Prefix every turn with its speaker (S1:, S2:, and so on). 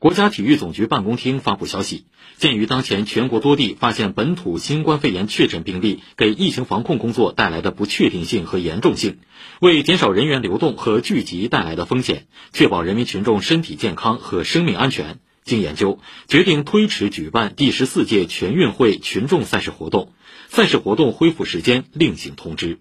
S1: 国家体育总局办公厅发布消息鉴于当前全国多地发现本土新冠肺炎确诊病例给疫情防控工作带来的不确定性和严重性为减少人员流动和聚集带来的风险确保人民群众身体健康和生命安全。经研究决定推迟举办第十四届全运会群众赛事活动赛事活动恢复时间另行通知。